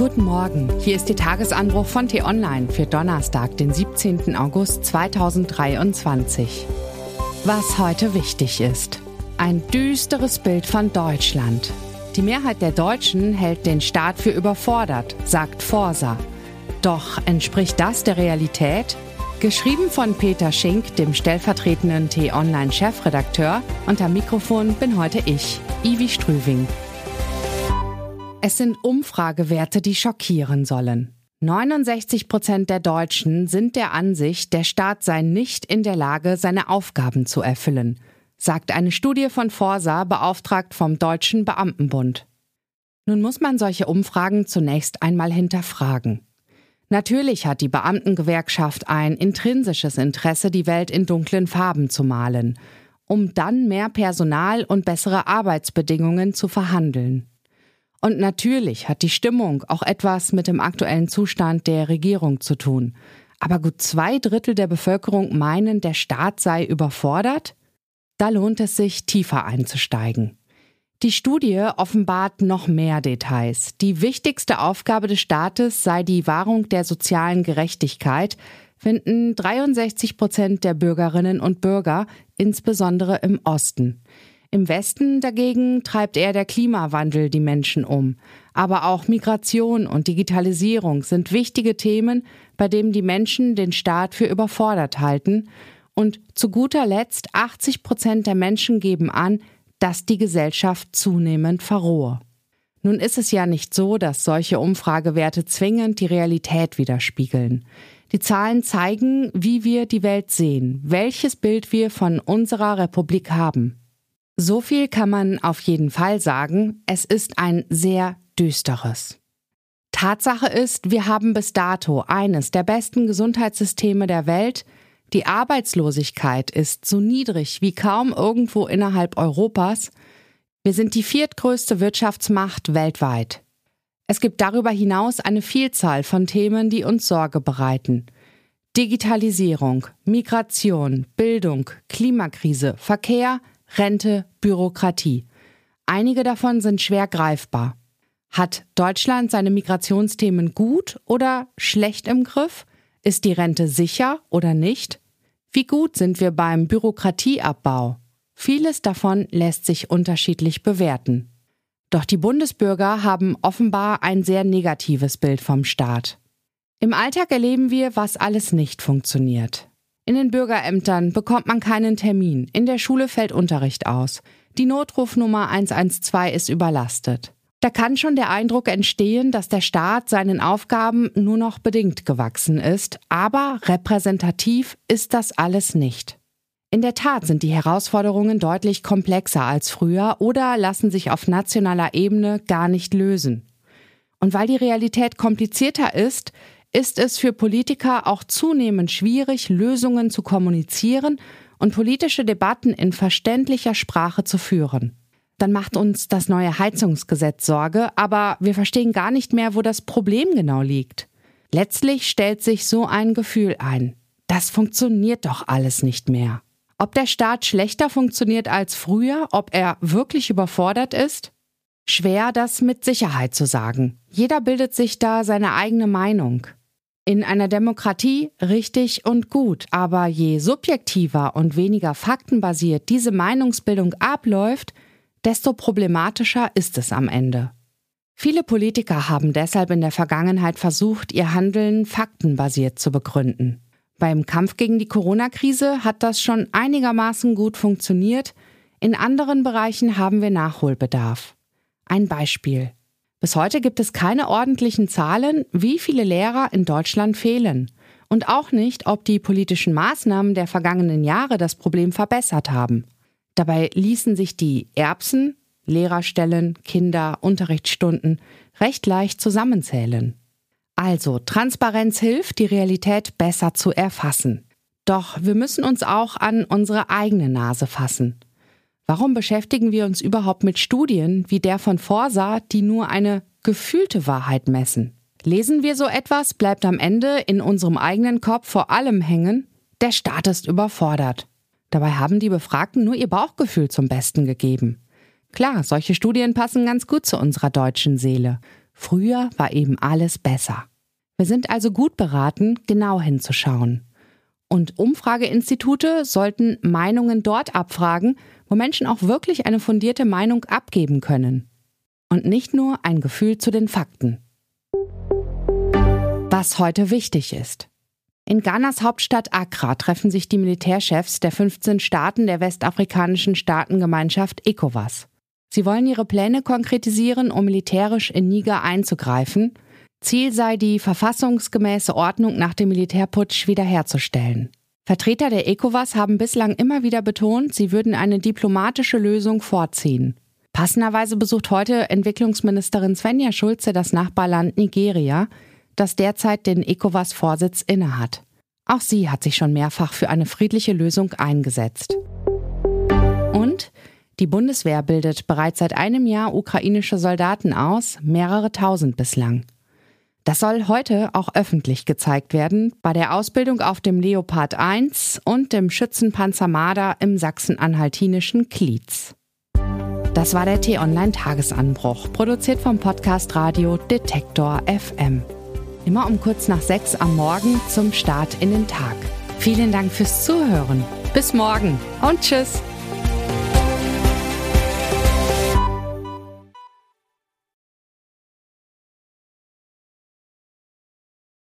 Guten Morgen, hier ist der Tagesanbruch von T-Online für Donnerstag, den 17. August 2023. Was heute wichtig ist. Ein düsteres Bild von Deutschland. Die Mehrheit der Deutschen hält den Staat für überfordert, sagt Forsa. Doch entspricht das der Realität? Geschrieben von Peter Schink, dem stellvertretenden T-Online-Chefredakteur, am Mikrofon bin heute ich, Ivi Strüving. Es sind Umfragewerte, die schockieren sollen. 69 Prozent der Deutschen sind der Ansicht, der Staat sei nicht in der Lage, seine Aufgaben zu erfüllen, sagt eine Studie von Forsa, beauftragt vom Deutschen Beamtenbund. Nun muss man solche Umfragen zunächst einmal hinterfragen. Natürlich hat die Beamtengewerkschaft ein intrinsisches Interesse, die Welt in dunklen Farben zu malen, um dann mehr Personal und bessere Arbeitsbedingungen zu verhandeln. Und natürlich hat die Stimmung auch etwas mit dem aktuellen Zustand der Regierung zu tun. Aber gut zwei Drittel der Bevölkerung meinen, der Staat sei überfordert? Da lohnt es sich, tiefer einzusteigen. Die Studie offenbart noch mehr Details. Die wichtigste Aufgabe des Staates sei die Wahrung der sozialen Gerechtigkeit, finden 63 Prozent der Bürgerinnen und Bürger, insbesondere im Osten. Im Westen dagegen treibt eher der Klimawandel die Menschen um. Aber auch Migration und Digitalisierung sind wichtige Themen, bei denen die Menschen den Staat für überfordert halten. Und zu guter Letzt 80 Prozent der Menschen geben an, dass die Gesellschaft zunehmend verrohe. Nun ist es ja nicht so, dass solche Umfragewerte zwingend die Realität widerspiegeln. Die Zahlen zeigen, wie wir die Welt sehen, welches Bild wir von unserer Republik haben. So viel kann man auf jeden Fall sagen, es ist ein sehr düsteres. Tatsache ist, wir haben bis dato eines der besten Gesundheitssysteme der Welt, die Arbeitslosigkeit ist so niedrig wie kaum irgendwo innerhalb Europas, wir sind die viertgrößte Wirtschaftsmacht weltweit. Es gibt darüber hinaus eine Vielzahl von Themen, die uns Sorge bereiten. Digitalisierung, Migration, Bildung, Klimakrise, Verkehr, Rente, Bürokratie. Einige davon sind schwer greifbar. Hat Deutschland seine Migrationsthemen gut oder schlecht im Griff? Ist die Rente sicher oder nicht? Wie gut sind wir beim Bürokratieabbau? Vieles davon lässt sich unterschiedlich bewerten. Doch die Bundesbürger haben offenbar ein sehr negatives Bild vom Staat. Im Alltag erleben wir, was alles nicht funktioniert. In den Bürgerämtern bekommt man keinen Termin. In der Schule fällt Unterricht aus. Die Notrufnummer 112 ist überlastet. Da kann schon der Eindruck entstehen, dass der Staat seinen Aufgaben nur noch bedingt gewachsen ist, aber repräsentativ ist das alles nicht. In der Tat sind die Herausforderungen deutlich komplexer als früher oder lassen sich auf nationaler Ebene gar nicht lösen. Und weil die Realität komplizierter ist, ist es für Politiker auch zunehmend schwierig, Lösungen zu kommunizieren und politische Debatten in verständlicher Sprache zu führen. Dann macht uns das neue Heizungsgesetz Sorge, aber wir verstehen gar nicht mehr, wo das Problem genau liegt. Letztlich stellt sich so ein Gefühl ein. Das funktioniert doch alles nicht mehr. Ob der Staat schlechter funktioniert als früher, ob er wirklich überfordert ist? Schwer, das mit Sicherheit zu sagen. Jeder bildet sich da seine eigene Meinung. In einer Demokratie richtig und gut, aber je subjektiver und weniger faktenbasiert diese Meinungsbildung abläuft, desto problematischer ist es am Ende. Viele Politiker haben deshalb in der Vergangenheit versucht, ihr Handeln faktenbasiert zu begründen. Beim Kampf gegen die Corona-Krise hat das schon einigermaßen gut funktioniert, in anderen Bereichen haben wir Nachholbedarf. Ein Beispiel. Bis heute gibt es keine ordentlichen Zahlen, wie viele Lehrer in Deutschland fehlen. Und auch nicht, ob die politischen Maßnahmen der vergangenen Jahre das Problem verbessert haben. Dabei ließen sich die Erbsen, Lehrerstellen, Kinder, Unterrichtsstunden recht leicht zusammenzählen. Also, Transparenz hilft, die Realität besser zu erfassen. Doch wir müssen uns auch an unsere eigene Nase fassen. Warum beschäftigen wir uns überhaupt mit Studien wie der von Forsa, die nur eine gefühlte Wahrheit messen? Lesen wir so etwas, bleibt am Ende in unserem eigenen Kopf vor allem hängen, der Staat ist überfordert. Dabei haben die Befragten nur ihr Bauchgefühl zum Besten gegeben. Klar, solche Studien passen ganz gut zu unserer deutschen Seele. Früher war eben alles besser. Wir sind also gut beraten, genau hinzuschauen. Und Umfrageinstitute sollten Meinungen dort abfragen, wo Menschen auch wirklich eine fundierte Meinung abgeben können. Und nicht nur ein Gefühl zu den Fakten. Was heute wichtig ist. In Ghanas Hauptstadt Accra treffen sich die Militärchefs der 15 Staaten der westafrikanischen Staatengemeinschaft ECOWAS. Sie wollen ihre Pläne konkretisieren, um militärisch in Niger einzugreifen. Ziel sei die verfassungsgemäße Ordnung nach dem Militärputsch wiederherzustellen. Vertreter der ECOWAS haben bislang immer wieder betont, sie würden eine diplomatische Lösung vorziehen. Passenderweise besucht heute Entwicklungsministerin Svenja Schulze das Nachbarland Nigeria, das derzeit den ECOWAS-Vorsitz innehat. Auch sie hat sich schon mehrfach für eine friedliche Lösung eingesetzt. Und die Bundeswehr bildet bereits seit einem Jahr ukrainische Soldaten aus, mehrere tausend bislang. Das soll heute auch öffentlich gezeigt werden bei der Ausbildung auf dem Leopard 1 und dem Schützenpanzer Marder im sachsen-anhaltinischen Klietz. Das war der T-Online Tagesanbruch, produziert vom Podcast Radio Detektor FM. Immer um kurz nach sechs am Morgen zum Start in den Tag. Vielen Dank fürs Zuhören. Bis morgen und tschüss.